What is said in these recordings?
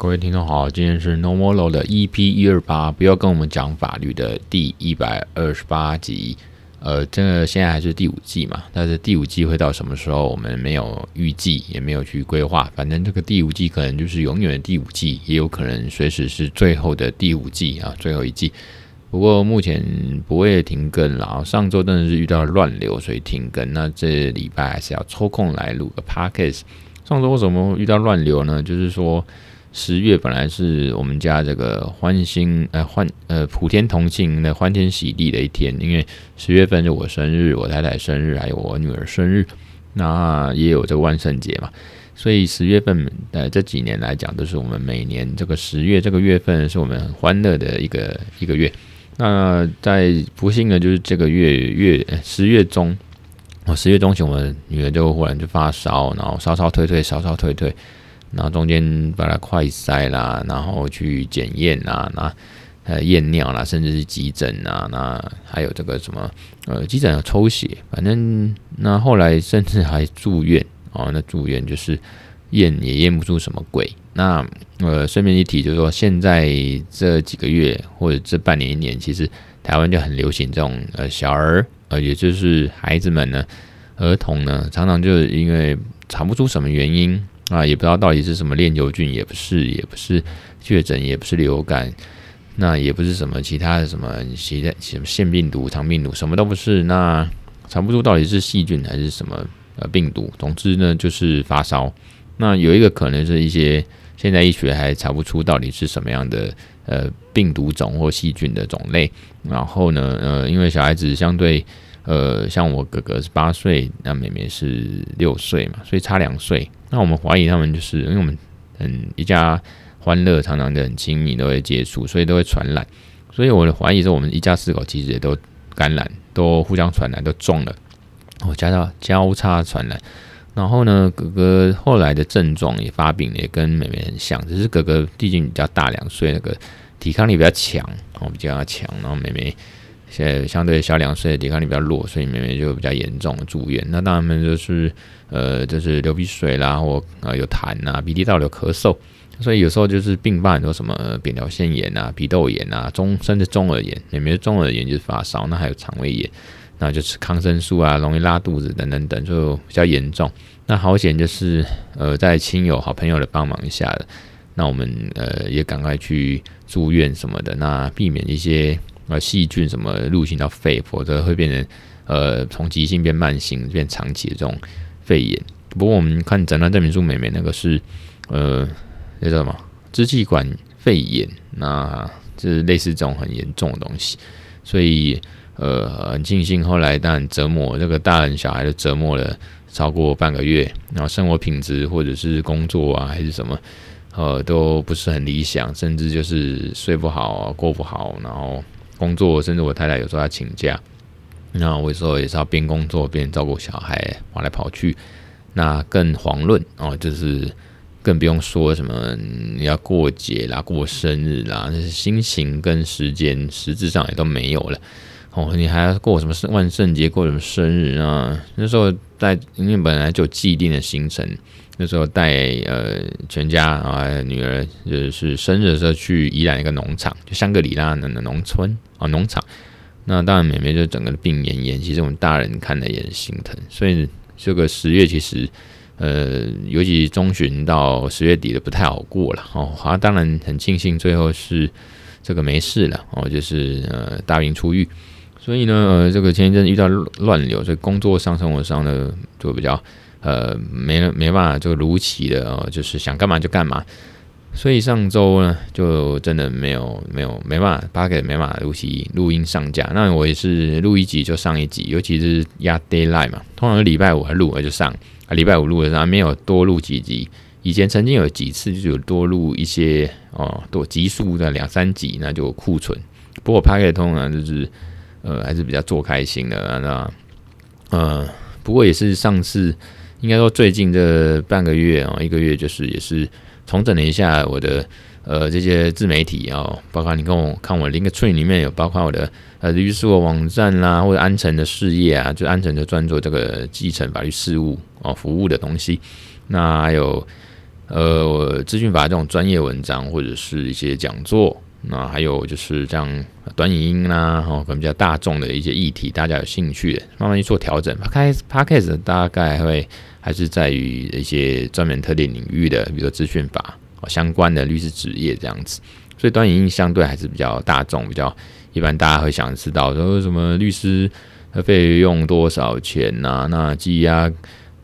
各位听众好，今天是 No More Law 的 EP 一二八，不要跟我们讲法律的第一百二十八集。呃，这个现在还是第五季嘛，但是第五季会到什么时候，我们没有预计，也没有去规划。反正这个第五季可能就是永远的第五季，也有可能随时是最后的第五季啊，最后一季。不过目前不会停更了，上周真的是遇到乱流，所以停更。那这礼拜还是要抽空来录个 podcast。上周为什么遇到乱流呢？就是说十月本来是我们家这个欢欣呃欢呃普天同庆的欢天喜地的一天，因为十月份是我生日、我太太生日，还有我女儿生日，那也有这个万圣节嘛。所以十月份呃这几年来讲，都是我们每年这个十月这个月份是我们很欢乐的一个一个月。那在不幸的就是这个月月十月中，哦，十月中旬，我们女儿就忽然就发烧，然后烧烧退退，烧烧退退，然后中间把它快筛啦，然后去检验啦，那呃验尿啦，甚至是急诊啊，那还有这个什么呃急诊要抽血，反正那后来甚至还住院哦，那住院就是验也验不出什么鬼。那呃，顺便一提，就是说，现在这几个月或者这半年一年，其实台湾就很流行这种呃小儿，呃，也就是孩子们呢，儿童呢，常常就是因为查不出什么原因啊，也不知道到底是什么链球菌，也不是，也不是确诊，也不是流感，那也不是什么其他的什么其他什么腺病毒、肠病毒，什么都不是，那查不出到底是细菌还是什么呃病毒，总之呢，就是发烧。那有一个可能是一些。现在医学还查不出到底是什么样的呃病毒种或细菌的种类。然后呢，呃，因为小孩子相对呃，像我哥哥是八岁，那妹妹是六岁嘛，所以差两岁。那我们怀疑他们就是因为我们嗯一家欢乐，常常的很亲密，都会接触，所以都会传染。所以我的怀疑是我们一家四口其实也都感染，都互相传染，都中了，哦，加上交叉传染。然后呢，哥哥后来的症状也发病，也跟妹妹很像，只是哥哥毕竟比较大两岁，那个抵抗力比较强，哦，比较强。然后妹妹现在相对小两岁，抵抗力比较弱，所以妹妹就比较严重住院。那当然们就是呃，就是流鼻水啦，或呃有痰呐，鼻涕倒流、咳嗽，所以有时候就是并发很多什么扁桃腺炎啊、鼻窦炎啊、中甚至中耳炎。妹妹中耳炎就是发烧，那还有肠胃炎。那就吃抗生素啊，容易拉肚子等等等，就比较严重。那好险就是，呃，在亲友好朋友的帮忙下，那我们呃也赶快去住院什么的，那避免一些呃细菌什么入侵到肺，否则会变成呃从急性变慢性变长期的这种肺炎。不过我们看诊断证明书，妹妹那个是呃那叫什么支气管肺炎，那就是类似这种很严重的东西，所以。呃，很庆幸后来，但折磨这个大人小孩都折磨了超过半个月，然后生活品质或者是工作啊还是什么，呃，都不是很理想，甚至就是睡不好，啊过不好，然后工作，甚至我太太有时候要请假，那我有时候也是要边工作边照顾小孩，跑来跑去，那更遑论哦，就是更不用说什么你要过节啦、过生日啦，那些心情跟时间实质上也都没有了。哦，你还要过什么万圣节，过什么生日啊？那时候在，因为本来就既定的行程，那时候带呃全家啊女儿就是生日的时候去宜兰一个农场，就香格里拉的农村啊农场。那当然妹妹就整个病恹恹，其实我们大人看了也很心疼。所以这个十月其实呃，尤其中旬到十月底的不太好过了哦。啊，当然很庆幸最后是这个没事了哦，就是呃大病初愈。所以呢，呃，这个前一阵遇到乱流，所以工作上、生活上呢，就比较呃没没办法就如期的哦，就是想干嘛就干嘛。所以上周呢，就真的没有没有没办法，八个没办法如期录音上架。那我也是录一集就上一集，尤其是压 deadline 嘛，通常礼拜五还录我就上，啊，礼拜五录的时候没有多录几集。以前曾经有几次就有多录一些哦，多集数的两三集，那就库存。不过 Podcast 通常就是。呃，还是比较做开心的，那呃，不过也是上次，应该说最近这半个月啊，一个月就是也是重整了一下我的呃这些自媒体啊，包括你跟我看我 Linktree 里面有包括我的呃律师的网站啦，或者安诚的事业啊，就安诚就专做这个继承法律事务哦服务的东西，那还有呃我资讯法这种专业文章或者是一些讲座，那还有就是这样短影音啦，哦，可能比较大众的一些议题，大家有兴趣的，慢慢去做调整。开 Podcast 大概会还是在于一些专门特定领域的，比如说资讯法相关的律师职业这样子。所以短影音相对还是比较大众，比较一般，大家会想知道说什么律师费用多少钱呐、啊？那羁押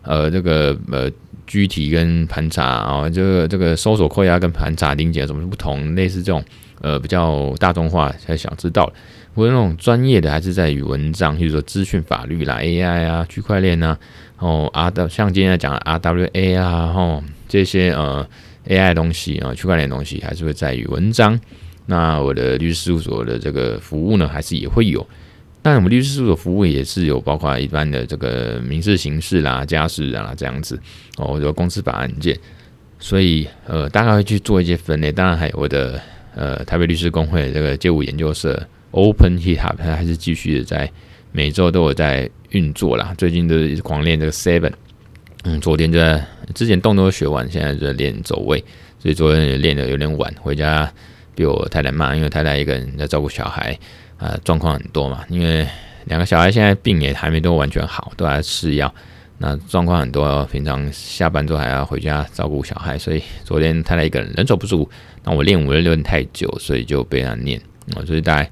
呃这个呃拘体跟盘查啊，这个这个搜索扣押跟盘查零检有什么不同？类似这种呃比较大众化才想知道。不过那种专业的还是在于文章，就是说资讯法律啦、AI 啊、区块链呐，哦 R 的像今天讲的 RWA 啊，吼这些呃。AI 东西啊，区块链东西还是会在于文章。那我的律师事务所的这个服务呢，还是也会有。但我们律师事务所服务也是有包括一般的这个民事、刑事啦、家事啊这样子哦，或者公司法案件。所以呃，大概会去做一些分类。当然还有我的呃台北律师公会这个街舞研究社 Open Hip Hop，它还是继续的在每周都有在运作啦。最近都是狂练这个 Seven。嗯，昨天就在之前动作学完，现在就在练走位，所以昨天也练得有点晚，回家被我太太骂，因为太太一个人在照顾小孩，啊、呃，状况很多嘛，因为两个小孩现在病也还没都完全好，都还在吃药，那状况很多，平常下班之后还要回家照顾小孩，所以昨天太太一个人人手不足，那我练舞练练太久，所以就被他念，啊，所以大概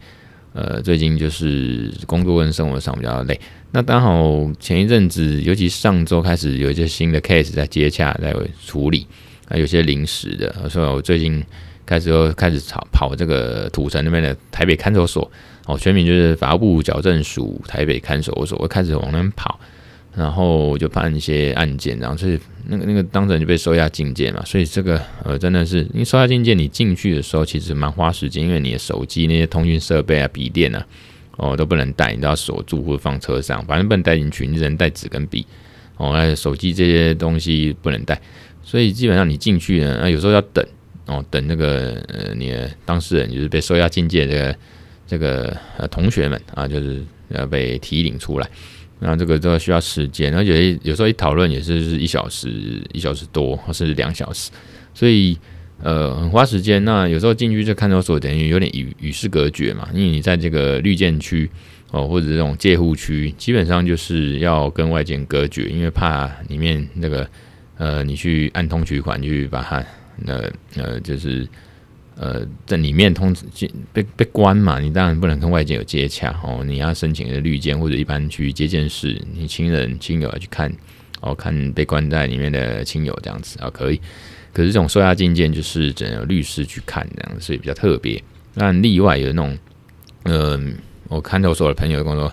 呃最近就是工作跟生活上比较累。那刚好前一阵子，尤其上周开始有一些新的 case 在接洽，在处理，啊，有些临时的，所以我最近开始又开始跑跑这个土城那边的台北看守所，哦，全名就是法务部矫正署台北看守所，我开始往那边跑，然后我就办一些案件，然后所以那个那个当事人就被收押禁见嘛，所以这个呃真的是，你收押禁见，你进去的时候其实蛮花时间，因为你的手机那些通讯设备啊、笔电啊。哦，都不能带，你都要锁住或者放车上，反正不能带进去，你只能带纸跟笔。哦，那手机这些东西不能带，所以基本上你进去呢，那有时候要等，哦，等那个呃你的当事人就是被收押禁见这个这个呃同学们啊，就是要被提领出来，那这个都需要时间，而且有时候一讨论也是是一小时、一小时多，或是两小时，所以。呃，很花时间。那有时候进去这看守所，等于有点与与世隔绝嘛。因为你在这个绿建区哦，或者这种戒护区，基本上就是要跟外界隔绝，因为怕里面那个呃，你去按通取款去把它呃呃，就是呃在里面通知被被关嘛，你当然不能跟外界有接洽哦。你要申请的绿建或者一般去接见室，你亲人亲友要去看哦，看被关在里面的亲友这样子啊，可以。可是这种收押禁见就是只能有律师去看这样，所以比较特别。那例外有那种，嗯、我看到所有的朋友跟我说，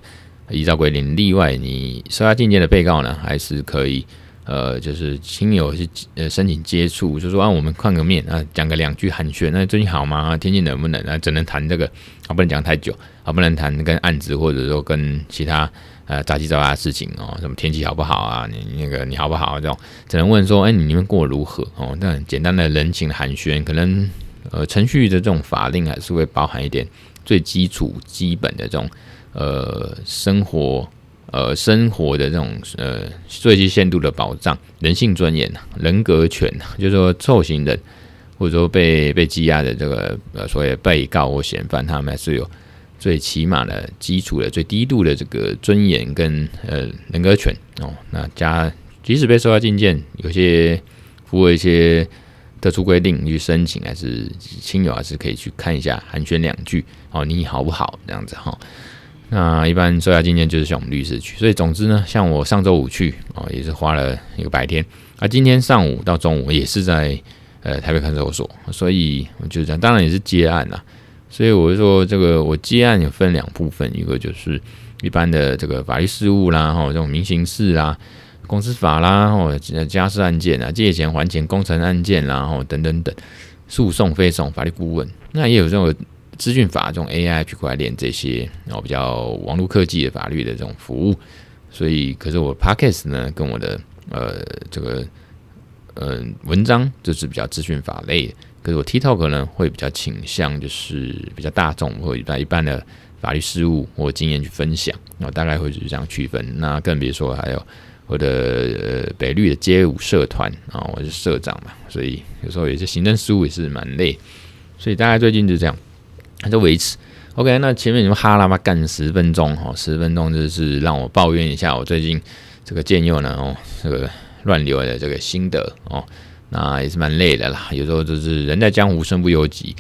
依照规定，例外你收押禁见的被告呢，还是可以，呃，就是亲友去呃申请接触，就说啊，我们换个面啊，讲个两句寒暄，那最近好吗？天气冷不冷啊？只能谈这个啊，不能讲太久。啊，不能谈跟案子或者说跟其他。呃，杂七杂八的事情哦，什么天气好不好啊？你那个你好不好？这种只能问说，哎，你们过得如何？哦，那简单的人情寒暄，可能呃程序的这种法令还是会包含一点最基础、基本的这种呃生活呃生活的这种呃最低限度的保障，人性尊严、人格权，就是说受刑人或者说被被羁押的这个呃所谓被告或嫌犯，他们还是有。最起码的基础的最低度的这个尊严跟呃人格权哦，那加即使被收押禁见，有些符合一些特殊规定去申请，还是亲友还是可以去看一下寒暄两句哦，你好不好这样子哈？那一般收押禁见就是像我们律师去，所以总之呢，像我上周五去哦，也是花了一个白天，而今天上午到中午也是在呃台北看守所，所以我就这样，当然也是接案啦。所以我就说，这个我接案有分两部分，一个就是一般的这个法律事务啦，哈，这种民刑事啦、公司法啦，或者家事案件啊、借钱还钱、工程案件啦，哈，等等等，诉讼、非讼、法律顾问，那也有这种资讯法、这种 AI、区块链这些，然后比较网络科技的法律的这种服务。所以，可是我 Podcast 呢，跟我的呃这个呃文章就是比较资讯法类的。可是我 TikTok 呢，会比较倾向就是比较大众或者一般的法律事务或经验去分享，然后大概会是这样区分。那更别说还有我的呃北律的街舞社团啊，我是社长嘛，所以有时候有些行政事务也是蛮累，所以大概最近就这样，还在维持。OK，那前面你们哈拉嘛干十分钟哈，十分钟就是让我抱怨一下我最近这个建佑呢哦，这个乱流的这个心得哦，那也是蛮累的啦。有时候就是人在江湖身不由己。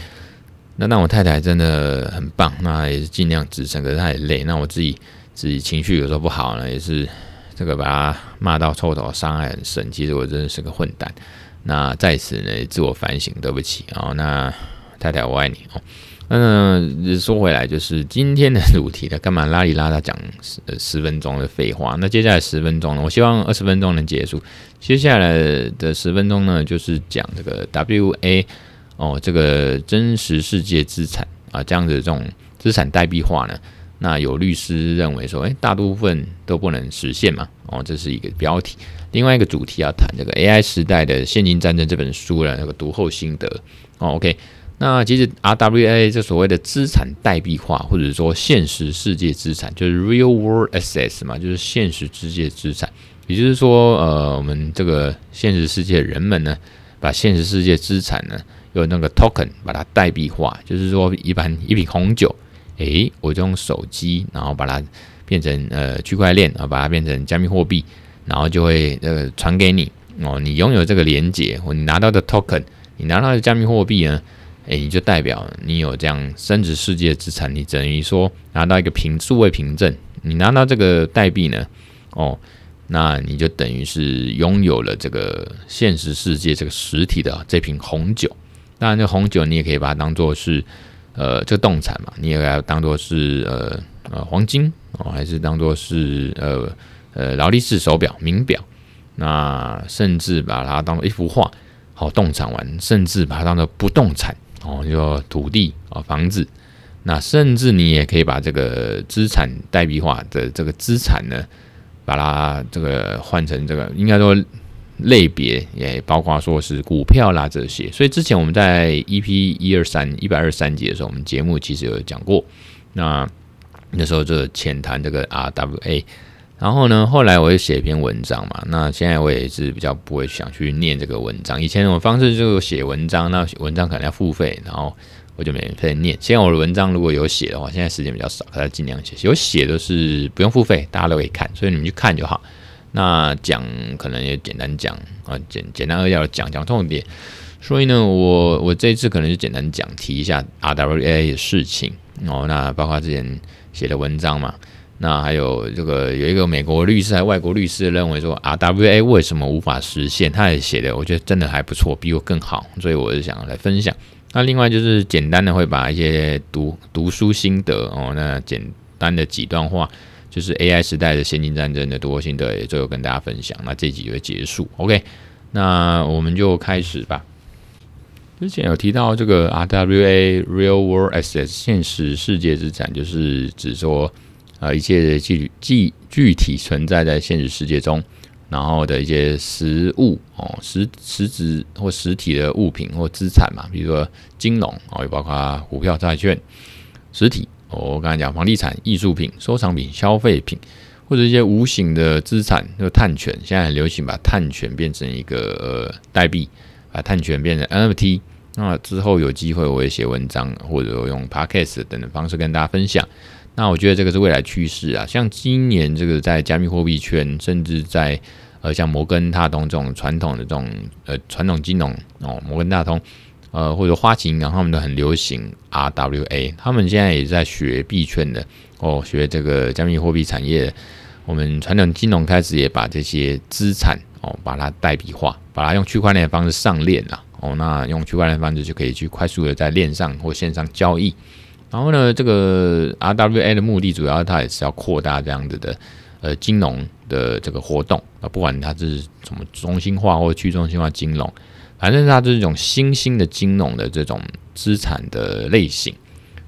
那那我太太真的很棒，那也是尽量支撑，可是她也累。那我自己自己情绪有时候不好呢，也是这个把她骂到臭头，伤害很深。其实我真的是个混蛋。那在此呢，自我反省，对不起哦。那太太，我爱你哦。嗯，说回来，就是今天的主题的，干嘛拉里拉杂讲十十分钟的废话？那接下来十分钟呢？我希望二十分钟能结束。接下来的十分钟呢，就是讲这个 WA 哦，这个真实世界资产啊，这样子这种资产代币化呢，那有律师认为说，诶，大部分都不能实现嘛？哦，这是一个标题。另外一个主题要谈这个 AI 时代的现金战争这本书的那个读后心得。哦，OK。那其实 RWA 这所谓的资产代币化，或者说现实世界资产，就是 real world assets 嘛，就是现实世界资产。也就是说，呃，我们这个现实世界的人们呢，把现实世界资产呢，用那个 token 把它代币化，就是说，一般一瓶红酒，诶，我就用手机，然后把它变成呃区块链，然后把它变成加密货币，然后就会呃传给你哦，你拥有这个连接，或你拿到的 token，你拿到的加密货币呢？诶，你就代表你有这样升值世界资产，你等于说拿到一个凭数位凭证，你拿到这个代币呢，哦，那你就等于是拥有了这个现实世界这个实体的这瓶红酒。当然，这红酒你也可以把它当做是呃这个动产嘛，你也可以当做是呃呃黄金哦，还是当做是呃呃劳力士手表、名表，那甚至把它当做一幅画，好动产玩，甚至把它当做不动产。哦，就土地啊，房子，那甚至你也可以把这个资产代币化的这个资产呢，把它这个换成这个，应该说类别也包括说是股票啦这些。所以之前我们在 EP 一二三一百二十三集的时候，我们节目其实有讲过，那那时候就浅谈这个 RWA。然后呢，后来我又写一篇文章嘛，那现在我也是比较不会想去念这个文章。以前我方式就写文章，那文章可能要付费，然后我就免费念。现在我的文章如果有写的话，现在时间比较少，大家尽量写。有写的是不用付费，大家都可以看，所以你们去看就好。那讲可能也简单讲啊，简简单扼要的讲讲重点。所以呢，我我这次可能就简单讲提一下 RWA 的事情哦，那包括之前写的文章嘛。那还有这个有一个美国律师还外国律师认为说 RWA 为什么无法实现？他也写的我觉得真的还不错，比我更好，所以我是想要来分享。那另外就是简单的会把一些读读书心得哦，那简单的几段话，就是 AI 时代的先进战争的读后心得也最后跟大家分享。那这集就结束，OK？那我们就开始吧。之前有提到这个 RWA Real World Assets 现实世界资产，就是指说。啊，一切具具具体存在在现实世界中，然后的一些实物哦，实实质或实体的物品或资产嘛，比如说金融哦，也包括股票、债券、实体。哦我刚才讲房地产、艺术品、收藏品、消费品，或者一些无形的资产，就碳权。现在很流行把碳权变成一个呃代币，把碳权变成 NFT。那之后有机会我会写文章，或者用 Podcast 等等方式跟大家分享。那我觉得这个是未来趋势啊，像今年这个在加密货币圈，甚至在呃像摩根大通这种传统的这种呃传统金融哦，摩根大通呃或者花旗银行，他们都很流行 RWA，他们现在也在学币圈的哦，学这个加密货币产业。我们传统金融开始也把这些资产哦，把它代币化，把它用区块链的方式上链了哦，那用区块链的方式就可以去快速的在链上或线上交易。然后呢，这个 RWA 的目的主要它也是要扩大这样子的呃金融的这个活动啊，不管它是什么中心化或去中心化金融，反正它就是一种新兴的金融的这种资产的类型。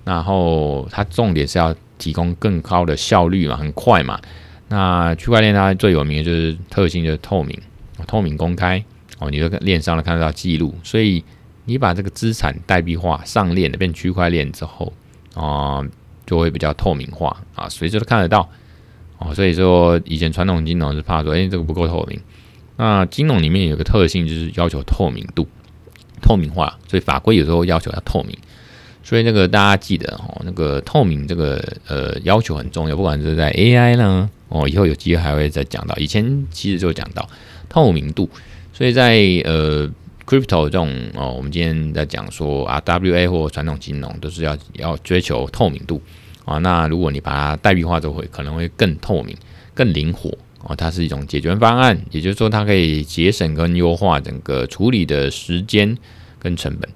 然后它重点是要提供更高的效率嘛，很快嘛。那区块链它最有名的就是特性就是透明，透明公开哦，你就链上了看得到记录，所以你把这个资产代币化上链的变区块链之后。啊、就会比较透明化啊，随时都看得到。哦，所以说以前传统金融是怕说，哎，这个不够透明。那金融里面有个特性就是要求透明度、透明化，所以法规有时候要求它透明。所以那个大家记得哦，那个透明这个呃要求很重要，不管是在 AI 呢，哦，以后有机会还会再讲到。以前其实就讲到透明度，所以在呃 crypto 这种哦，我们今天在讲说 RWA 或传统金融都是要要追求透明度啊。那如果你把它代币化，就会可能会更透明、更灵活哦。它是一种解决方案，也就是说它可以节省跟优化整个处理的时间跟成本。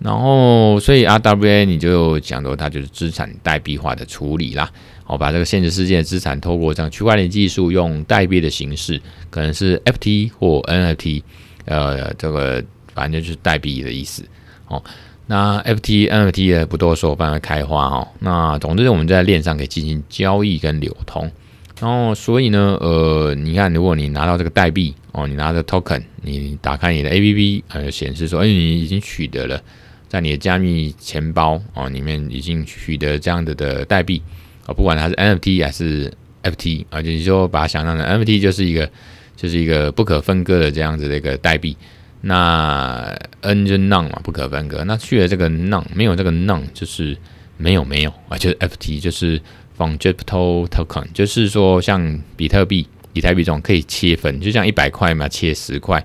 然后，所以 RWA 你就讲说它就是资产代币化的处理啦。我把这个现实世界的资产透过这样区块链技术，用代币的形式，可能是 FT 或 NFT，呃，这个反正就是代币的意思。哦，那 FT、NFT 也不多说，帮它开花哈。那总之我们在链上可以进行交易跟流通。然后，所以呢，呃，你看，如果你拿到这个代币哦，你拿着 token，你打开你的 APP，呃，显示说，哎，你已经取得了。在你的加密钱包哦，里面已经取得这样的的代币啊，不管它是 NFT 还是 FT 啊，就是说把它想象成 NFT 就是一个就是一个不可分割的这样子的一个代币。那 N 就 None 嘛，不可分割。那去了这个 None 没有这个 None 就是没有没有啊，就是 FT 就是 Fungible Token，就是说像比特币、以太币这种可以切分，就像一百块嘛，切十块，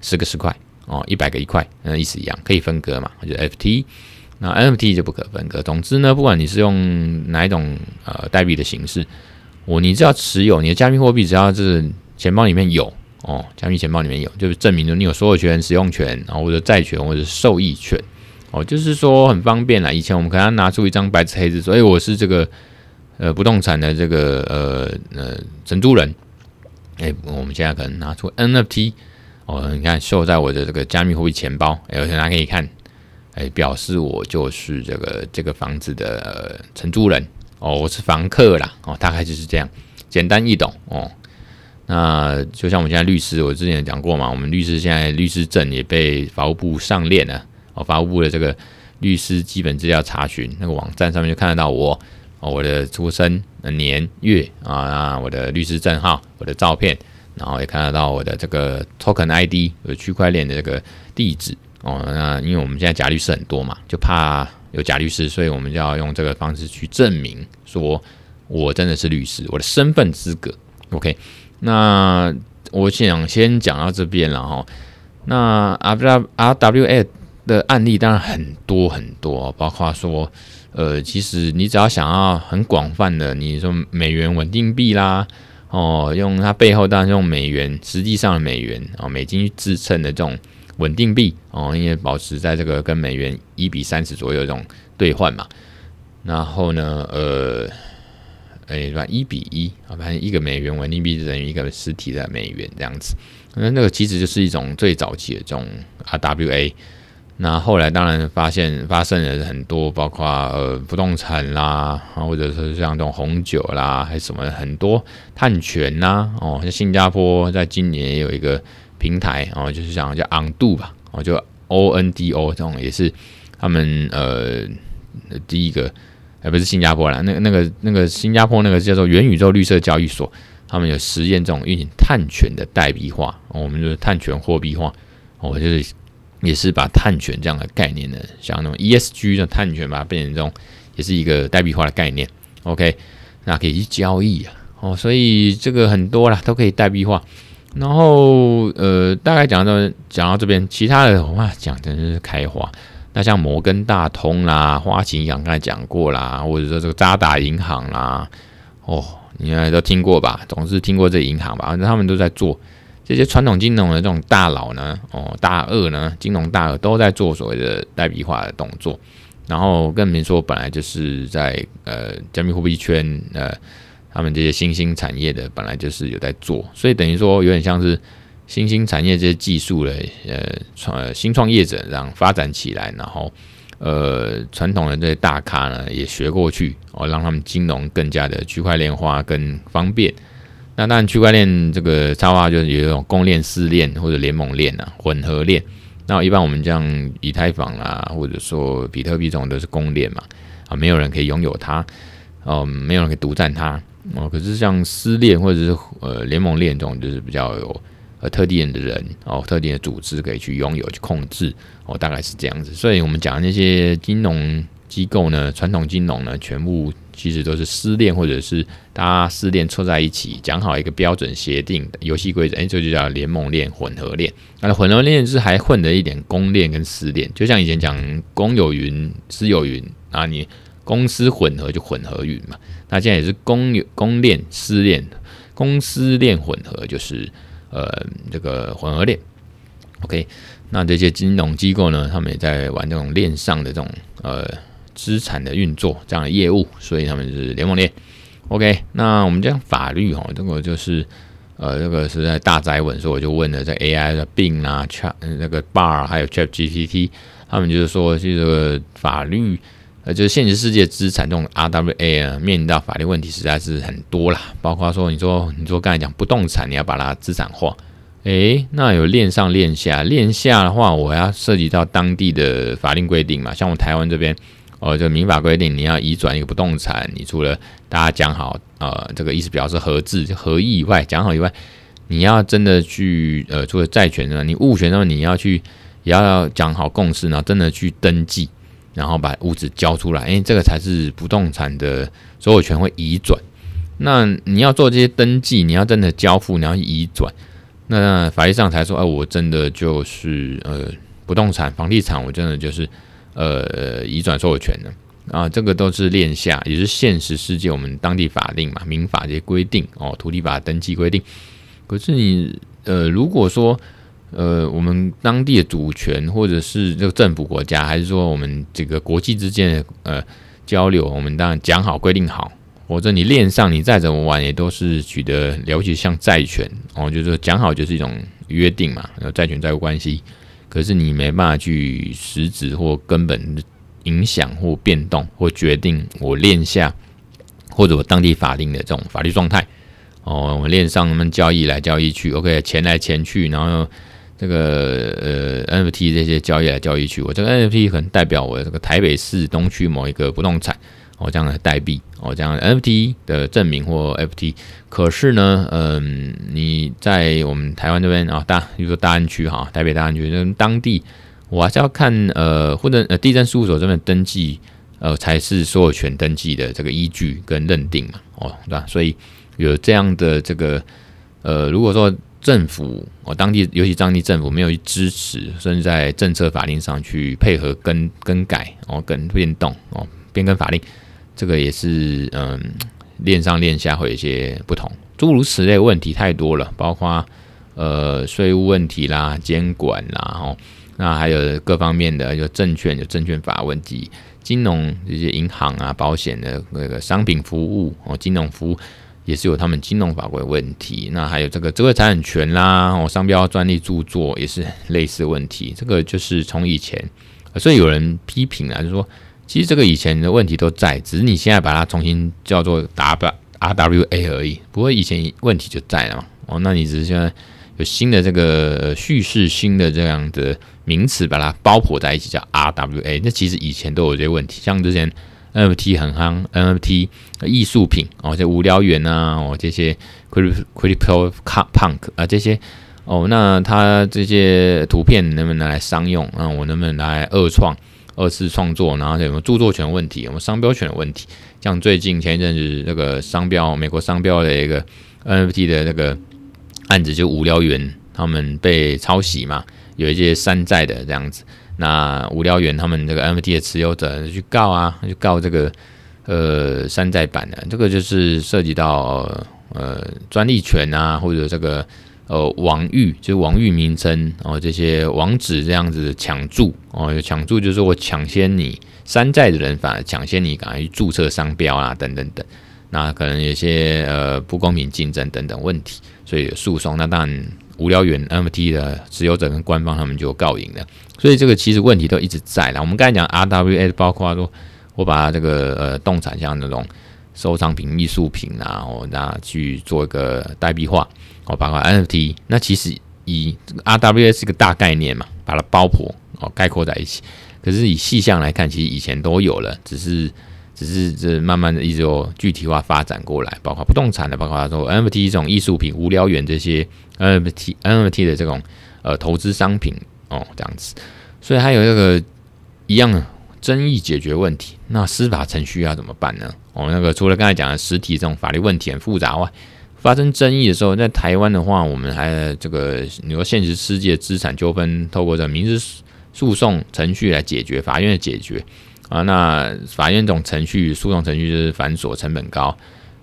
十个十块。哦，一百个一块，那，意思一样，可以分割嘛？就 FT，那 NFT 就不可分割。总之呢，不管你是用哪一种呃代币的形式，我你只要持有你的加密货币，只要是钱包里面有哦，加密钱包里面有，就是证明说你有所有权、使用权，然后或者债权或者受益权，哦，就是说很方便啦。以前我们可能要拿出一张白纸黑字，说，哎，我是这个呃不动产的这个呃呃承租人，哎，我们现在可能拿出 NFT。哦，你看，秀在我的这个加密货币钱包，哎，大家可以看，哎，表示我就是这个这个房子的呃承租人哦，我是房客啦，哦，大概就是这样，简单易懂哦。那就像我们现在律师，我之前讲过嘛，我们律师现在律师证也被法务部上链了，哦，法务部的这个律师基本资料查询那个网站上面就看得到我，哦，我的出生年月啊，我的律师证号，我的照片。然后也看得到我的这个 token ID，有区块链的这个地址哦。那因为我们现在假律师很多嘛，就怕有假律师，所以我们就要用这个方式去证明说我真的是律师，我的身份资格。OK，那我想先讲到这边了哈。那 R W R W A 的案例当然很多很多，包括说呃，其实你只要想要很广泛的，你说美元稳定币啦。哦，用它背后当然用美元，实际上的美元哦，美金去支撑的这种稳定币哦，因为保持在这个跟美元一比三十左右这种兑换嘛。然后呢，呃，哎，算一比一啊，反正一个美元稳定币等于一个实体的美元这样子。那那个其实就是一种最早期的这种 RWA。那后来当然发现发生了很多，包括呃不动产啦，或者是像这种红酒啦，还是什么很多碳权呐，哦，像新加坡在今年也有一个平台哦，就是讲叫 Ondo 吧，哦，就 O N D O 这种也是他们呃第一个，不是新加坡啦，那个那个那个新加坡那个叫做元宇宙绿色交易所，他们有实验这种运行碳权的代币化，我们就是碳权货币化，哦，就是。也是把碳权这样的概念呢，像那种 ESG 的碳权，把它变成这种，也是一个代币化的概念。OK，那可以去交易啊，哦，所以这个很多啦，都可以代币化。然后呃，大概讲到讲到这边，其他的话讲真的是开花。那像摩根大通啦、花旗银行刚才讲过啦，或者说这个渣打银行啦，哦，你应该都听过吧？总是听过这银行吧？反正他们都在做。这些传统金融的这种大佬呢，哦，大鳄呢，金融大鳄都在做所谓的代币化的动作，然后更别说本来就是在呃加密货币圈，呃，他们这些新兴产业的本来就是有在做，所以等于说有点像是新兴产业这些技术的呃创新创业者这样发展起来，然后呃传统的这些大咖呢也学过去，哦，让他们金融更加的区块链化更方便。那当然，区块链这个插画就是有一种公链、私链或者联盟链啊，混合链。那一般我们这样以太坊啊，或者说比特币这种都是公链嘛，啊，没有人可以拥有它，哦，没有人可以独占它。哦。可是像私链或者是呃联盟链这种，就是比较有呃特定的人哦，特定的组织可以去拥有去控制哦，大概是这样子。所以我们讲那些金融机构呢，传统金融呢，全部。其实都是私链，或者是大家私链凑在一起，讲好一个标准协定的游戏规则，哎，这就叫联盟链、混合链。那混合链是还混了一点公链跟私链，就像以前讲公有云、私有云啊，你公私混合就混合云嘛。那现在也是公有公链、私链，公私链混合就是呃这个混合链。OK，那这些金融机构呢，他们也在玩这种链上的这种呃。资产的运作这样的业务，所以他们是联盟链。OK，那我们讲法律哈，这个就是呃，这个是在大灾文，所以我就问了这 AI 的病啊，Chat 那个 Bar 还有 ChatGPT，他们就是说，这个法律就是现实世界资产这种 RWA 啊，面临到法律问题实在是很多啦，包括说你说你说刚才讲不动产，你要把它资产化，诶，那有链上链下，链下的话，我要涉及到当地的法令规定嘛，像我台湾这边。哦，就民法规定，你要移转一个不动产，你除了大家讲好，呃，这个意思表示合制合意以外，讲好以外，你要真的去，呃，除了债权呢，你物权呢，你要去，也要讲好共识，然后真的去登记，然后把屋子交出来，因为，这个才是不动产的所有权会移转。那你要做这些登记，你要真的交付，你要移转，那法律上才说，哎，我真的就是呃，不动产房地产，我真的就是。呃，移转所有权的啊，这个都是链下，也是现实世界我们当地法令嘛，民法这些规定哦，土地法登记规定。可是你呃，如果说呃，我们当地的主权，或者是这个政府国家，还是说我们这个国际之间的呃交流，我们当然讲好规定好，或者你链上你再怎么玩，也都是取得了解像债权哦，就是讲好就是一种约定嘛，债权债务关系。可是你没办法去实质或根本影响或变动或决定我链下或者我当地法令的这种法律状态哦，我们链上他们交易来交易去，OK，钱来钱去，然后这个呃 NFT 这些交易来交易去，我这个 NFT 可能代表我这个台北市东区某一个不动产。哦，这样的代币，哦，这样的 NFT 的证明或 FT，可是呢，嗯，你在我们台湾这边啊，大，比如说大安区哈，台北大安区，那当地我还是要看呃，或者呃，地政事务所这边登记，呃，才是所有权登记的这个依据跟认定嘛，哦，对吧？所以有这样的这个呃，如果说政府哦，当地尤其当地政府没有去支持，甚至在政策法令上去配合更更改哦，跟变动哦，变更法令。这个也是，嗯，链上链下会有一些不同，诸如此类问题太多了，包括呃税务问题啦、监管啦，哦，那还有各方面的，有证券有证券法问题，金融这些银行啊、保险的那个商品服务哦，金融服务也是有他们金融法规问题，那还有这个智慧财产权啦，哦，商标专利著作也是类似问题，这个就是从以前，所以有人批评啊，就说。其实这个以前的问题都在，只是你现在把它重新叫做 R W A 而已。不过以前问题就在了嘛。哦，那你只是现在有新的这个叙事，新的这样的名词把它包裹在一起，叫 R W A。那其实以前都有这些问题，像之前 N F T 很夯，N F T 艺术品哦，这无聊猿啊，哦这些 Crypto Punk 啊这些哦，那它这些图片能不能拿来商用？那我能不能拿来二创？二次创作，然后有没有著作权问题，有没有商标权的问题？像最近前一阵子那个商标，美国商标的一个 NFT 的那个案子，就无聊猿他们被抄袭嘛，有一些山寨的这样子。那无聊猿他们这个 NFT 的持有者去告啊，去告这个呃山寨版的，这个就是涉及到呃专利权啊，或者这个。呃，网域就是网域名称哦，这些网址这样子抢注哦，有抢注就是我抢先你山寨的人，反而抢先你赶快去注册商标啊，等等等，那可能有些呃不公平竞争等等问题，所以诉讼。那当然，无聊猿 MT 的持有者跟官方他们就告赢了。所以这个其实问题都一直在啦。我们刚才讲 RWA，包括说我把它这个呃动产像那种收藏品、艺术品啊，哦，那去做一个代币化。哦，包括 NFT，那其实以 RWA 是个大概念嘛，把它包裹哦概括在一起。可是以细项来看，其实以前都有了，只是只是这慢慢的一直有具体化发展过来，包括不动产的，包括说 NFT 这种艺术品、无聊园这些 NFT NFT 的这种呃投资商品哦，这样子，所以还有这个一样争议解决问题，那司法程序要怎么办呢？哦，那个除了刚才讲的实体这种法律问题很复杂外，发生争议的时候，在台湾的话，我们还这个你说现实世界资产纠纷，透过这民事诉讼程序来解决，法院的解决。啊，那法院这种程序、诉讼程序就是繁琐、成本高。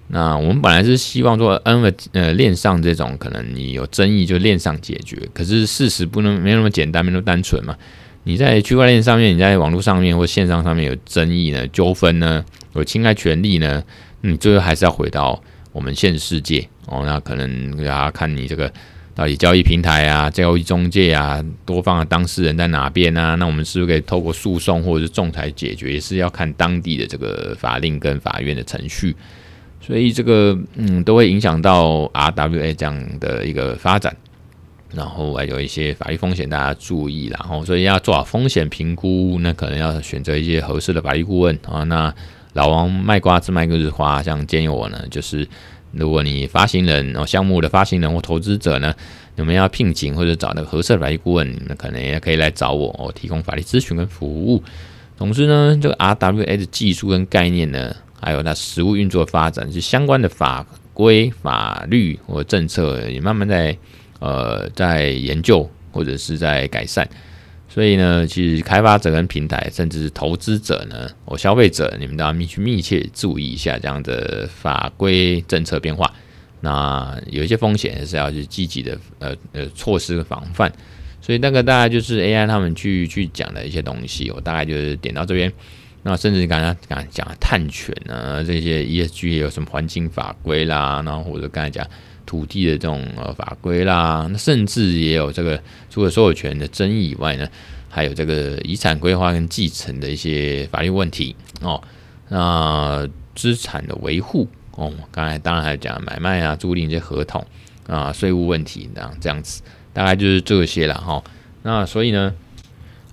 那我们本来是希望说 N 呃链上这种可能你有争议就链上解决，可是事实不能没那么简单，没那么单纯嘛。你在区块链上面，你在网络上面或线上上面有争议呢、纠纷呢、有侵害权利呢，你最后还是要回到我们现实世界哦。那可能大家看你这个。到底交易平台啊、交易中介啊、多方的当事人在哪边啊？那我们是不是可以透过诉讼或者是仲裁解决？也是要看当地的这个法令跟法院的程序，所以这个嗯都会影响到 RWA 这样的一个发展，然后还有一些法律风险大家注意，然后所以要做好风险评估，那可能要选择一些合适的法律顾问啊。那老王卖瓜自卖个日花，像建议我呢，就是。如果你发行人哦，项目的发行人或投资者呢，你们要聘请或者找那个合适的法律顾问，你们可能也可以来找我哦，提供法律咨询跟服务。总之呢，这个 RWA 的技术跟概念呢，还有那实务运作发展，是相关的法规、法律或政策也慢慢在呃在研究或者是在改善。所以呢，其实开发者跟平台，甚至是投资者呢，或消费者，你们都要密去密切注意一下这样的法规政策变化。那有一些风险是要去积极的呃呃措施防范。所以那个大概就是 AI 他们去去讲的一些东西，我大概就是点到这边。那甚至刚才刚才讲的碳权啊，这些 ESG 有什么环境法规啦，然后或者刚才讲。土地的这种呃法规啦，那甚至也有这个除了所有权的争议以外呢，还有这个遗产规划跟继承的一些法律问题哦。那资产的维护哦，刚才当然还讲买卖啊、租赁这些合同啊、税务问题这样这样子，大概就是这些了哈。那所以呢。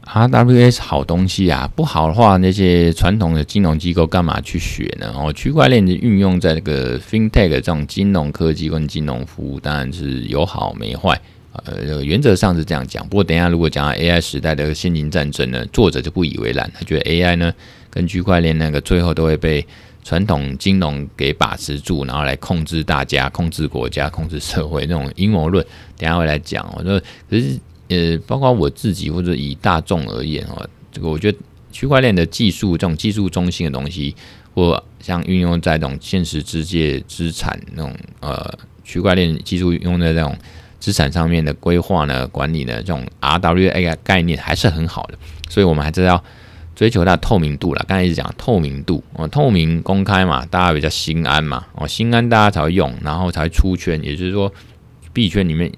RWA 是好东西啊，不好的话，那些传统的金融机构干嘛去学呢？哦，区块链的运用在这个 FinTech 这种金融科技跟金融服务，当然是有好没坏。呃，原则上是这样讲。不过等一下如果讲到 AI 时代的现金战争呢，作者就不以为然，他觉得 AI 呢跟区块链那个最后都会被传统金融给把持住，然后来控制大家、控制国家、控制社会那种阴谋论。等下会来讲。我说可是。呃，包括我自己或者以大众而言哦，这个我觉得区块链的技术，这种技术中心的东西，或像运用在这种现实世界资产那种呃区块链技术用在这种资产上面的规划呢、管理呢，这种 RWA 概念还是很好的，所以我们还是要追求它的透明度了。刚才一直讲透明度哦，透明公开嘛，大家比较心安嘛，哦，心安大家才会用，然后才会出圈，也就是说币圈里面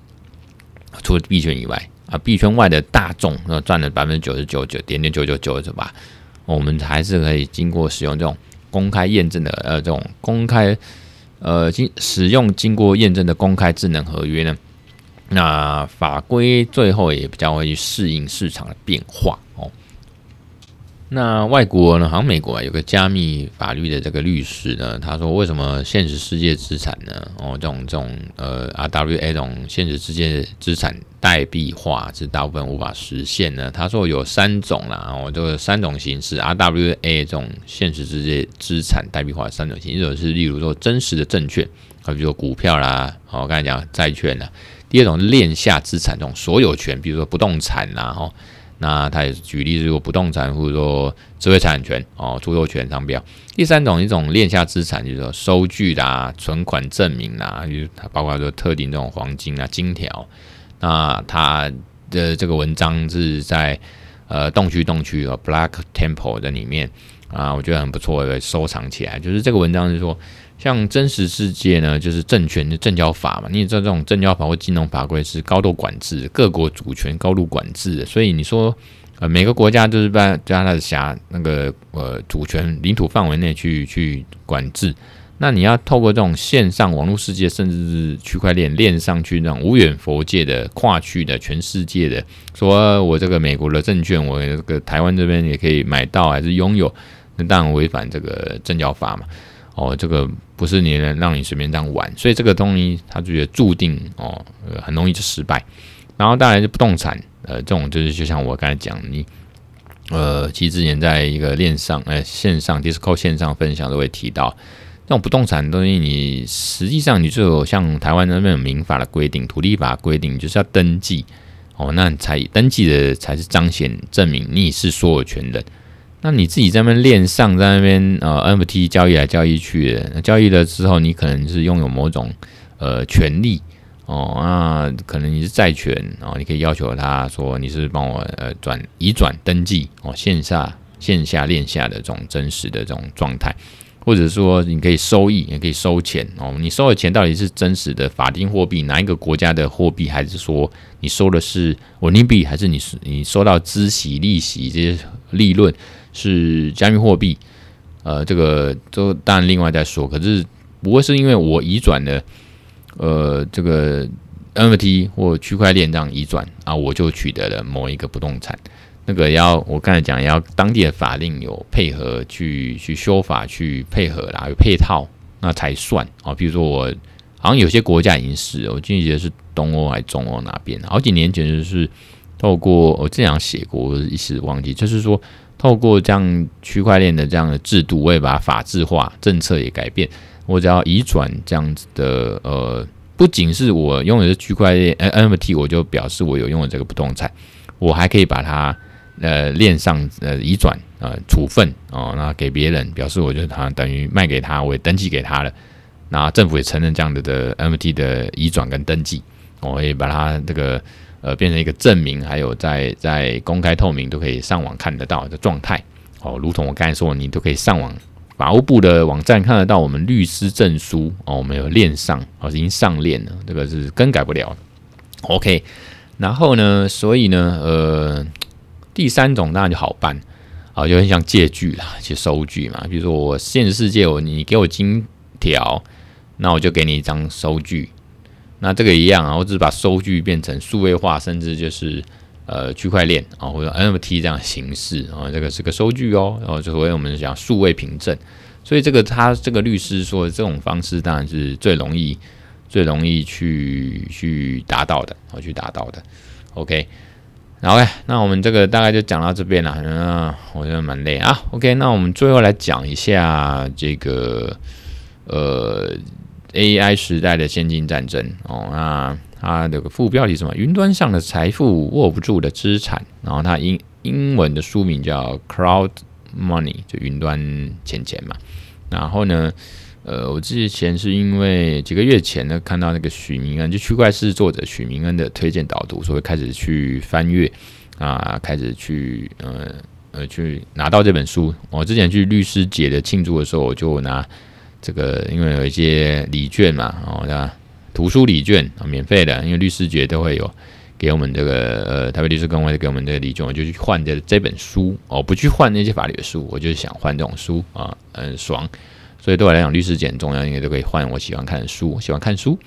除了币圈以外。啊，币圈外的大众，那赚了百分之九十九九点点九九九是吧？我们还是可以经过使用这种公开验证的，呃，这种公开，呃，经使用经过验证的公开智能合约呢，那法规最后也比较会去适应市场的变化。那外国呢，好像美国啊，有个加密法律的这个律师呢，他说，为什么现实世界资产呢？哦，这种这种呃 RWA 这种现实世界资产代币化是大部分无法实现呢？他说有三种啦，哦，就三种形式 RWA 这种现实世界资产代币化三种形式，一种是例如说真实的证券，啊，比如说股票啦，哦，我刚才讲债券啦；第二种是链下资产这种所有权，比如说不动产啦，哈。那他也举例，如果不动产或者说智慧产权哦，著作权商标。第三种一种链下资产，就是说收据啦、存款证明啦，就是包括说特定这种黄金啊、金条。那它的这个文章是在呃洞区洞区和 Black Temple 的里面啊，我觉得很不错，收藏起来。就是这个文章是说。像真实世界呢，就是证券的证交法嘛。你也知道，这种证交法或金融法规是高度管制，各国主权高度管制的。所以你说，呃，每个国家都是在加它的辖那个呃主权领土范围内去去管制。那你要透过这种线上网络世界，甚至是区块链链上去那种无远佛界的跨区的全世界的，说我这个美国的证券，我这个台湾这边也可以买到还是拥有。那当然违反这个证交法嘛。哦，这个不是你能让你随便这样玩，所以这个东西他就觉得注定哦，很容易就失败。然后当然就不动产，呃，这种就是就像我刚才讲，你呃，其实之前在一个链上，呃，线上 d i s c o 线上分享都会提到，这种不动产的东西，你实际上你就有像台湾那边有民法的规定，土地法规定，就是要登记哦，那才登记的才是彰显证明你是所有权人。那你自己在那边链上，在那边呃 NFT 交易来交易去的，交易了之后，你可能是拥有某种呃权利。哦，那可能你是债权哦，你可以要求他说你是帮我呃转移转登记哦，线下线下链下的这种真实的这种状态，或者说你可以收益，也可以收钱。哦，你收的钱到底是真实的法定货币，哪一个国家的货币，还是说你收的是稳定币，还是你你收到孳息利息这些利润？是加密货币，呃，这个都当然另外再说。可是不会是因为我移转了，呃，这个 NFT 或区块链这样移转啊，我就取得了某一个不动产。那个要我刚才讲，要当地的法令有配合去去修法去配合啦，有配套那才算啊。比如说我好像有些国家已经是，我记得是东欧还是中欧哪边，好几年前就是透过我这样写过，一时忘记，就是说。透过这样区块链的这样的制度，我也把它法制化，政策也改变。我只要移转这样子的，呃，不仅是我拥有的区块链，呃，NFT，我就表示我有拥有这个不动产，我还可以把它，呃，链上呃移转，呃，处分哦，那给别人，表示我就他等于卖给他，我也登记给他了。那政府也承认这样的的 NFT 的移转跟登记，我也把它这个。呃，变成一个证明，还有在在公开透明都可以上网看得到的状态哦。如同我刚才说，你都可以上网法务部的网站看得到我们律师证书哦，我们有链上哦，已经上链了，这个是更改不了的。OK，然后呢，所以呢，呃，第三种当然就好办啊，就很像借据啦，去收据嘛。比如说我现实世界，我你给我金条，那我就给你一张收据。那这个一样啊，我只是把收据变成数位化，甚至就是呃区块链啊，或者 NFT 这样形式啊，这个是个收据哦，然后就所谓我们讲数位凭证，所以这个他这个律师说的这种方式当然是最容易、最容易去去达到的，我去达到的。OK，然后那我们这个大概就讲到这边了，嗯，我觉得蛮累啊。OK，那我们最后来讲一下这个呃。AI 时代的现金战争哦，那它的个副标题什么？云端上的财富握不住的资产，然后它英英文的书名叫 Cloud Money，就云端钱钱嘛。然后呢，呃，我之前是因为几个月前呢看到那个许明恩，就区块势作者许明恩的推荐导读，所以开始去翻阅啊，开始去呃呃去拿到这本书。我之前去律师节的庆祝的时候，我就拿。这个因为有一些礼券嘛，哦，对吧？图书礼券啊，免费的，因为律师节都会有给我们这个呃，台北律师公会给我们这个礼券，我就去换这这本书哦，不去换那些法律的书，我就想换这种书啊，很爽。所以对我来讲，律师节很重要，因为都可以换我喜欢看的书，我喜欢看书。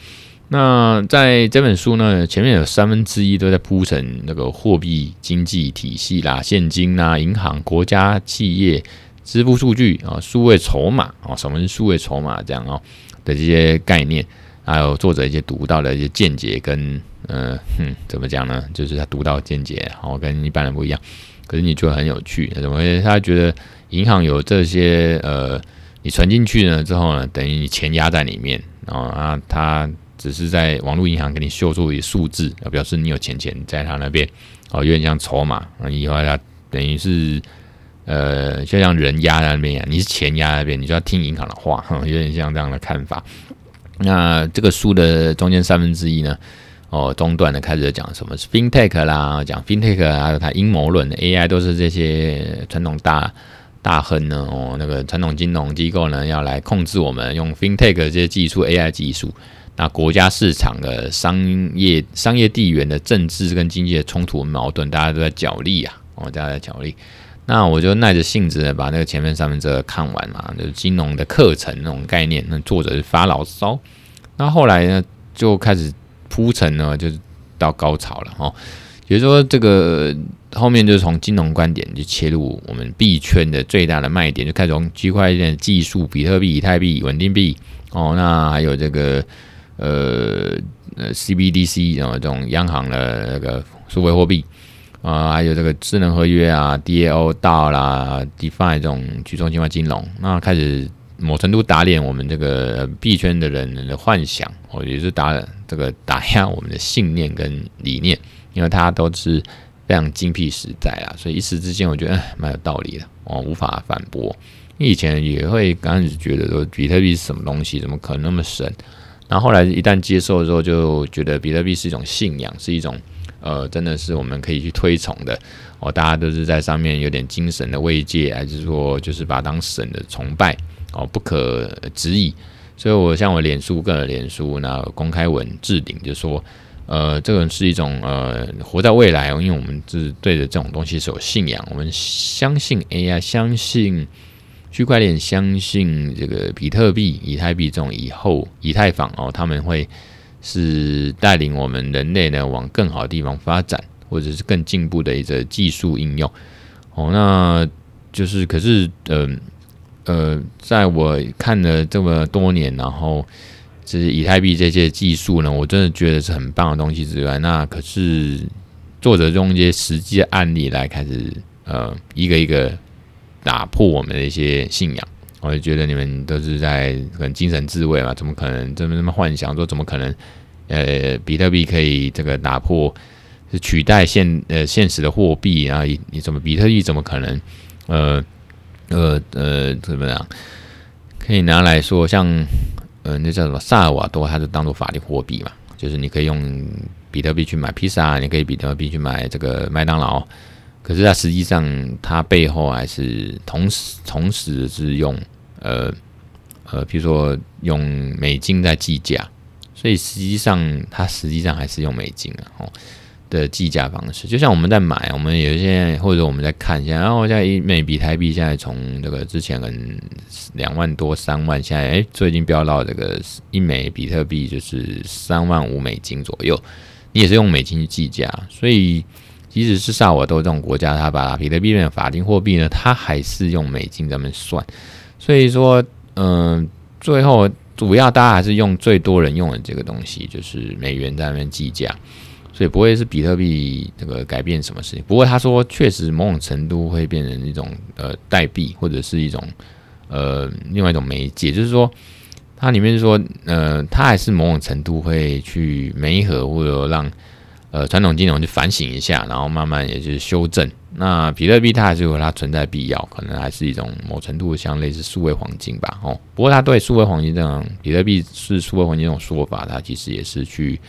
那在这本书呢，前面有三分之一都在铺陈那个货币经济体系啦、现金啦、银行、国家、企业。支付数据啊，数位筹码啊，什么是数位筹码？这样哦的这些概念，还有作者一些独到的一些见解跟呃，哼，怎么讲呢？就是他独到见解，哦，跟一般人不一样。可是你觉得很有趣，怎么会？他觉得银行有这些呃，你存进去了之后呢，等于你钱压在里面，然后啊，他只是在网络银行给你秀出一数字，表示你有钱钱在他那边，哦，有点像筹码啊，以后他等于是。呃，就像人压在那边一样，你是钱压在那边，你就要听银行的话，哈有点像这样的看法。那这个书的中间三分之一呢，哦，中段呢开始讲什么是 FinTech 啦，讲 FinTech 还有它阴谋论，AI 都是这些传统大大亨呢，哦，那个传统金融机构呢要来控制我们，用 FinTech 这些技术，AI 技术，那国家市场的商业商业地缘的政治跟经济的冲突矛盾，大家都在角力啊，哦，大家在角力。那我就耐着性子，把那个前面三分之二看完嘛，就是金融的课程那种概念。那作者是发牢骚，那后来呢就开始铺陈呢，就是到高潮了哦。比如说这个后面就是从金融观点就切入我们币圈的最大的卖点，就开始从区块链技术、比特币、以太币、稳定币哦，那还有这个呃呃 CBDC 然后这种央行的那个数位货币啊，还有这个智能合约啊、DAO 到啦、DeFi 这种去中心化金融，那开始某程度打脸我们这个币圈的人的幻想，哦，也是打这个打压我们的信念跟理念，因为它都是。非常精辟实在啊，所以一时之间我觉得蛮有道理的，我无法反驳。以前也会刚开始觉得说比特币是什么东西，怎么可能那么神？然后后来一旦接受之后，就觉得比特币是一种信仰，是一种呃，真的是我们可以去推崇的哦。大家都是在上面有点精神的慰藉，还是说就是把它当神的崇拜哦，不可质疑。所以我像我脸书个人脸书那公开文置顶就说。呃，这个是一种呃，活在未来，因为我们是对着这种东西是有信仰，我们相信 AI，相信区块链，相信这个比特币、以太币这种以后以太坊哦，他们会是带领我们人类呢往更好的地方发展，或者是更进步的一个技术应用哦。那就是，可是呃呃，在我看了这么多年，然后。就是以太币这些技术呢，我真的觉得是很棒的东西之外，那可是作者用一些实际的案例来开始，呃，一个一个打破我们的一些信仰。我就觉得你们都是在很精神自慰嘛，怎么可能这么这么幻想说怎么可能？呃，比特币可以这个打破，是取代现呃现实的货币啊？你你怎么比特币怎么可能？呃呃呃，怎么样？可以拿来说像。呃，那叫什么萨尔瓦多，它就当做法定货币嘛，就是你可以用比特币去买披萨，你可以比特币去买这个麦当劳，可是它实际上它背后还是同时同时是用呃呃，比如说用美金在计价，所以实际上它实际上还是用美金啊，哦。的计价方式，就像我们在买，我们有一些或者我们在看一下，然后现在一枚比特币现在从这个之前可能两万多三万，现在哎最近飙到这个一枚比特币就是三万五美金左右，你也是用美金计价，所以即使是萨尔瓦多这种国家，它把比特币变成法定货币呢，它还是用美金在那边算，所以说嗯、最后主要大家还是用最多人用的这个东西，就是美元在那边计价。所以不会是比特币这个改变什么事情。不过他说，确实某种程度会变成一种呃代币，或者是一种呃另外一种媒介。就是说，它里面说，呃，它还是某种程度会去媒合，或者让呃传统金融去反省一下，然后慢慢也就是修正。那比特币它还是有它存在必要，可能还是一种某程度像类似数位黄金吧。哦，不过它对数位黄金这样，比特币是数位黄金这种说法，它其实也是去。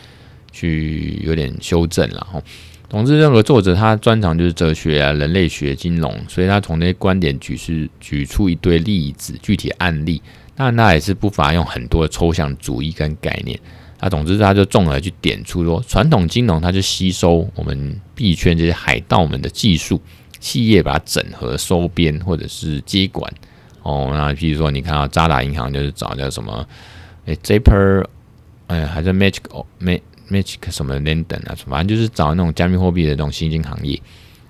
去有点修正了哈。总之，任何作者他专长就是哲学啊、人类学、金融，所以他从那些观点举是举出一堆例子、具体案例。当然，他也是不乏用很多抽象主义跟概念。那总之，他就综合去点出说，传统金融它就吸收我们币圈这些海盗们的技术，企业把它整合、收编或者是接管。哦，那比如说你看到渣打银行就是找叫什么，哎，Zapper，哎，还是 Magic，Magic。Magic 什么 London 啊，反正就是找那种加密货币的这种新兴行业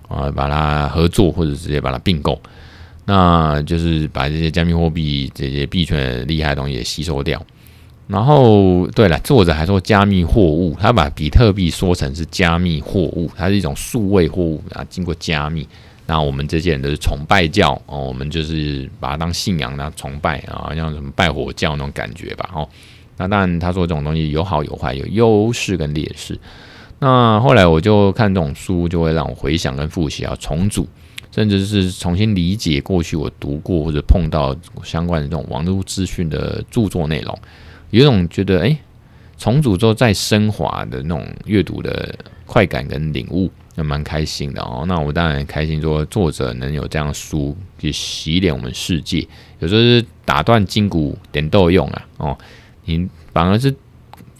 啊，把它合作或者直接把它并购，那就是把这些加密货币这些币圈厉害的东西也吸收掉。然后，对了，作者还说加密货物，他把比特币说成是加密货物，它是一种数位货物啊，经过加密。那我们这些人都是崇拜教哦，我们就是把它当信仰，那崇拜啊，像什么拜火教那种感觉吧，哦。那当然，他说这种东西有好有坏，有优势跟劣势。那后来我就看这种书，就会让我回想跟复习啊，重组，甚至是重新理解过去我读过或者碰到相关的这种网络资讯的著作内容，有一种觉得哎，重组之后再升华的那种阅读的快感跟领悟，那蛮开心的哦。那我当然开心，说作者能有这样书去洗脸我们世界，有时候是打断筋骨点豆用啊哦。你反而是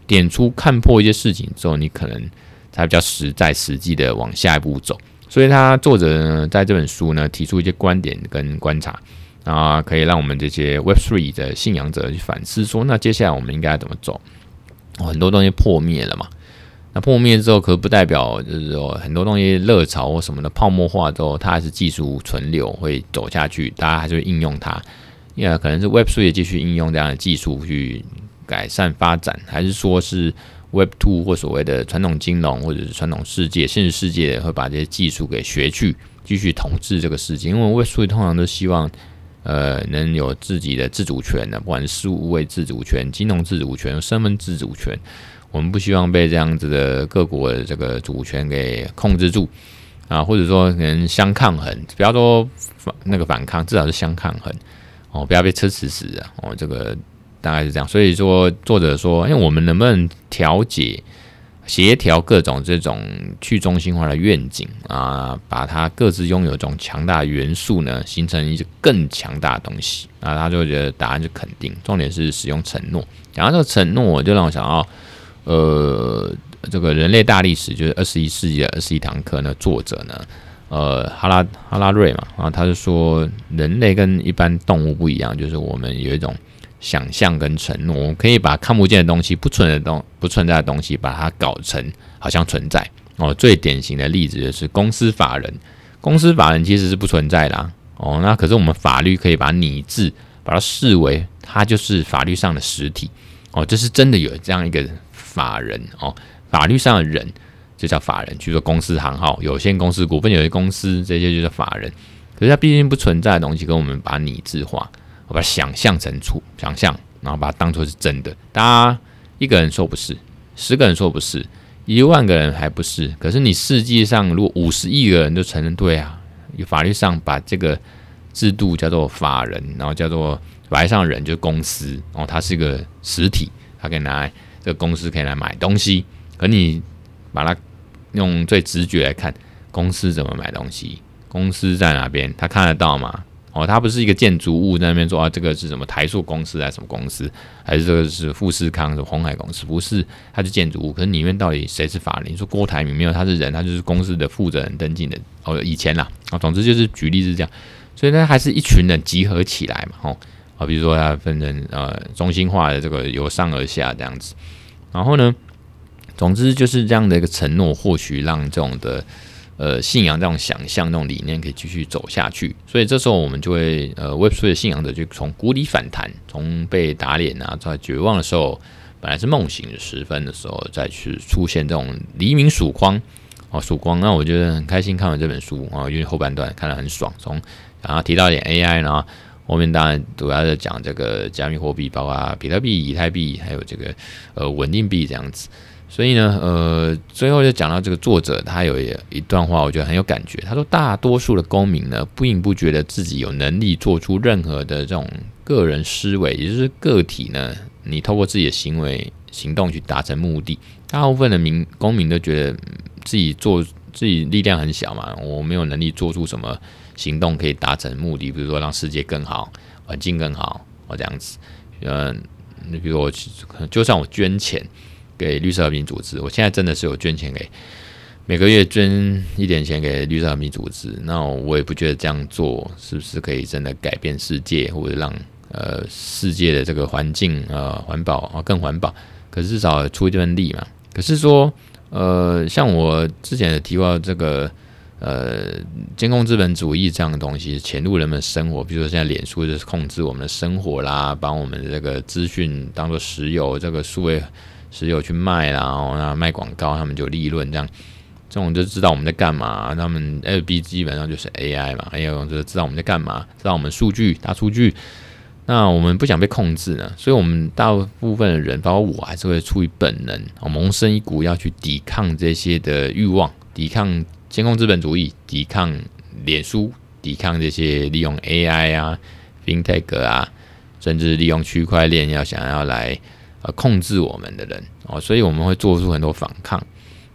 点出看破一些事情之后，你可能才比较实在、实际的往下一步走。所以，他作者呢在这本书呢提出一些观点跟观察啊，可以让我们这些 Web3 的信仰者去反思说，那接下来我们应该怎么走？很多东西破灭了嘛，那破灭之后，可不代表就是说很多东西热潮或什么的泡沫化之后，它还是技术存留会走下去，大家还是会应用它。因为可能是 Web Three 继续应用这样的技术去改善发展，还是说是 Web Two 或所谓的传统金融或者是传统世界、现实世界会把这些技术给学去，继续统治这个世界。因为 Web Three 通常都希望呃能有自己的自主权的，不管是数位自主权、金融自主权、身份自主权。我们不希望被这样子的各国的这个主权给控制住啊，或者说能相抗衡，不要说反那个反抗，至少是相抗衡哦，不要被吃死死的哦。这个大概是这样。所以说，作者说，哎我们能不能调节、协调各种这种去中心化的愿景啊，把它各自拥有一种强大元素呢，形成一个更强大的东西啊？他就觉得答案是肯定，重点是使用承诺。然后这个承诺，就让我想到。呃，这个人类大历史就是二十一世纪的二十一堂课呢，作者呢，呃，哈拉哈拉瑞嘛，啊，他就说人类跟一般动物不一样，就是我们有一种想象跟承诺，我们可以把看不见的东西、不存在的东不存在的东西，把它搞成好像存在。哦，最典型的例子就是公司法人，公司法人其实是不存在的啊。哦，那可是我们法律可以把拟制，把它视为它就是法律上的实体。哦，这是真的有这样一个。法人哦，法律上的人就叫法人，比如说公司行号、有限公司、股份有限公司这些就叫法人。可是它毕竟不存在的东西，跟我们把拟制化，我把它想象成出想象，然后把它当做是真的。大家一个人说不是，十个人说不是，一万个人还不是。可是你世界上如果五十亿个人都承认对啊，有法律上把这个制度叫做法人，然后叫做法律上人就是公司，然后它是一个实体，它可以拿来。这个公司可以来买东西，可你把它用最直觉来看，公司怎么买东西？公司在哪边？他看得到吗？哦，它不是一个建筑物在那边说啊，这个是什么台塑公司啊什么公司？还是这个是富士康是鸿海公司？不是，它是建筑物。可是里面到底谁是法人？你说郭台铭没有，他是人，他就是公司的负责人登记的。哦，以前啦，啊，总之就是举例是这样，所以呢，还是一群人集合起来嘛，哦。啊，比如说它分成呃中心化的这个由上而下这样子，然后呢，总之就是这样的一个承诺，或许让这种的呃信仰、这种想象、这种理念可以继续走下去。所以这时候我们就会呃 Web3 的信仰者就从谷底反弹，从被打脸啊，在绝望的时候，本来是梦醒时分的时候，再去出现这种黎明曙光哦，曙光。那我觉得很开心看完这本书啊，因为后半段看得很爽，从然后提到点 AI 呢。后面当然主要在讲这个加密货币，包括比特币、以太币，还有这个呃稳定币这样子。所以呢，呃，最后就讲到这个作者，他有一段话，我觉得很有感觉。他说，大多数的公民呢，并不觉得自己有能力做出任何的这种个人思维，也就是个体呢，你透过自己的行为行动去达成目的。大部分的民公民都觉得自己做自己力量很小嘛，我没有能力做出什么。行动可以达成目的，比如说让世界更好，环境更好，或这样子。嗯，你比如我，就算我捐钱给绿色和平组织，我现在真的是有捐钱给，每个月捐一点钱给绿色和平组织，那我也不觉得这样做是不是可以真的改变世界，或者让呃世界的这个环境呃环保啊更环保。可是至少出一份力嘛。可是说呃，像我之前也提到这个。呃，监控资本主义这样的东西潜入人们生活，比如说现在脸书就是控制我们的生活啦，把我们的这个资讯当做石油，这个数位石油去卖啦，然后那卖广告，他们就利润这样，这种就知道我们在干嘛。他们 FB 基本上就是 AI 嘛，还有就是知道我们在干嘛，知道我们数据大数据。那我们不想被控制呢，所以我们大部分的人，包括我，还是会出于本能，萌生一股要去抵抗这些的欲望，抵抗。监控资本主义，抵抗脸书，抵抗这些利用 AI 啊、FinTech 啊，甚至利用区块链要想要来呃控制我们的人哦，所以我们会做出很多反抗。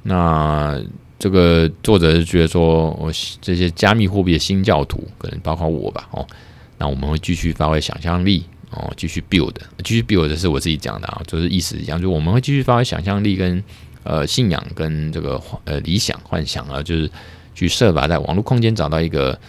那这个作者是觉得说，我这些加密货币的新教徒，可能包括我吧哦，那我们会继续发挥想象力哦，继续 build，继续 build 是我自己讲的啊，就是意思一样，就我们会继续发挥想象力跟。呃，信仰跟这个呃理想幻想啊，就是去设法在网络空间找到一个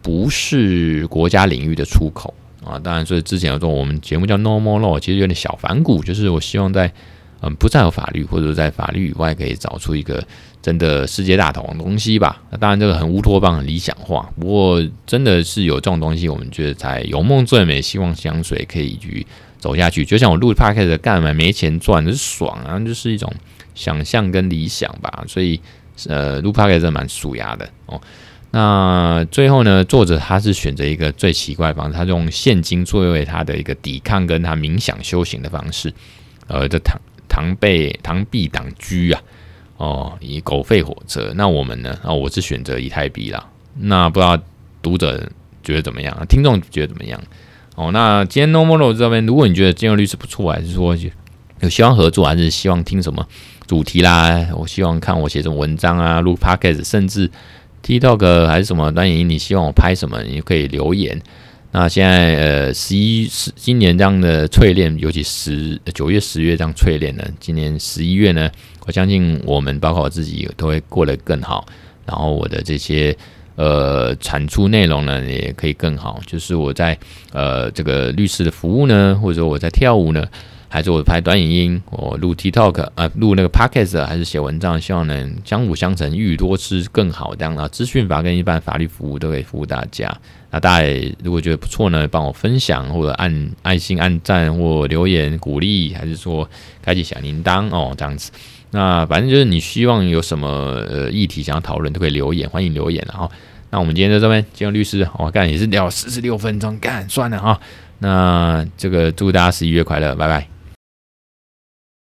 不是国家领域的出口啊。当然，所以之前有说我们节目叫 No More Law，其实有点小反骨，就是我希望在嗯，不占有法律，或者在法律以外可以找出一个真的世界大同的东西吧。那当然，这个很乌托邦、很理想化。不过，真的是有这种东西，我们觉得才有梦最美，希望香水，可以去走下去。就像我录 podcast 干嘛没钱赚，就是爽啊，就是一种想象跟理想吧。所以，呃，录 podcast 真的蛮舒压的哦。那最后呢，作者他是选择一个最奇怪的方式，他用现金作为他的一个抵抗跟他冥想修行的方式，呃，这螳螳臂螳臂挡车啊，哦，以狗吠火车。那我们呢？啊，我是选择以太币啦。那不知道读者觉得怎么样？听众觉得怎么样？哦，那今天 Normal 这边，如果你觉得金融律师不错，还是说有希望合作，还是希望听什么主题啦？我希望看我写什么文章啊，录 Podcast，甚至。TikTok 还是什么短影音？你希望我拍什么？你可以留言。那现在呃，十一十今年这样的淬炼，尤其十九月、十月这样淬炼呢，今年十一月呢，我相信我们包括我自己都会过得更好。然后我的这些呃产出内容呢，也可以更好。就是我在呃这个律师的服务呢，或者说我在跳舞呢。还是我拍短影音，我录 TikTok 啊，录那个 Podcast，还是写文章，希望能相辅相成，一鱼多吃更好。这样啊资讯法跟一般法律服务都可以服务大家。那大家如果觉得不错呢，帮我分享或者按爱心、按赞或留言鼓励，还是说开启小铃铛哦，这样子。那反正就是你希望有什么呃议题想要讨论，都可以留言，欢迎留言。然后，那我们今天在这边，金融律师，我干也是聊四十六分钟，干算了哈。那这个祝大家十一月快乐，拜拜。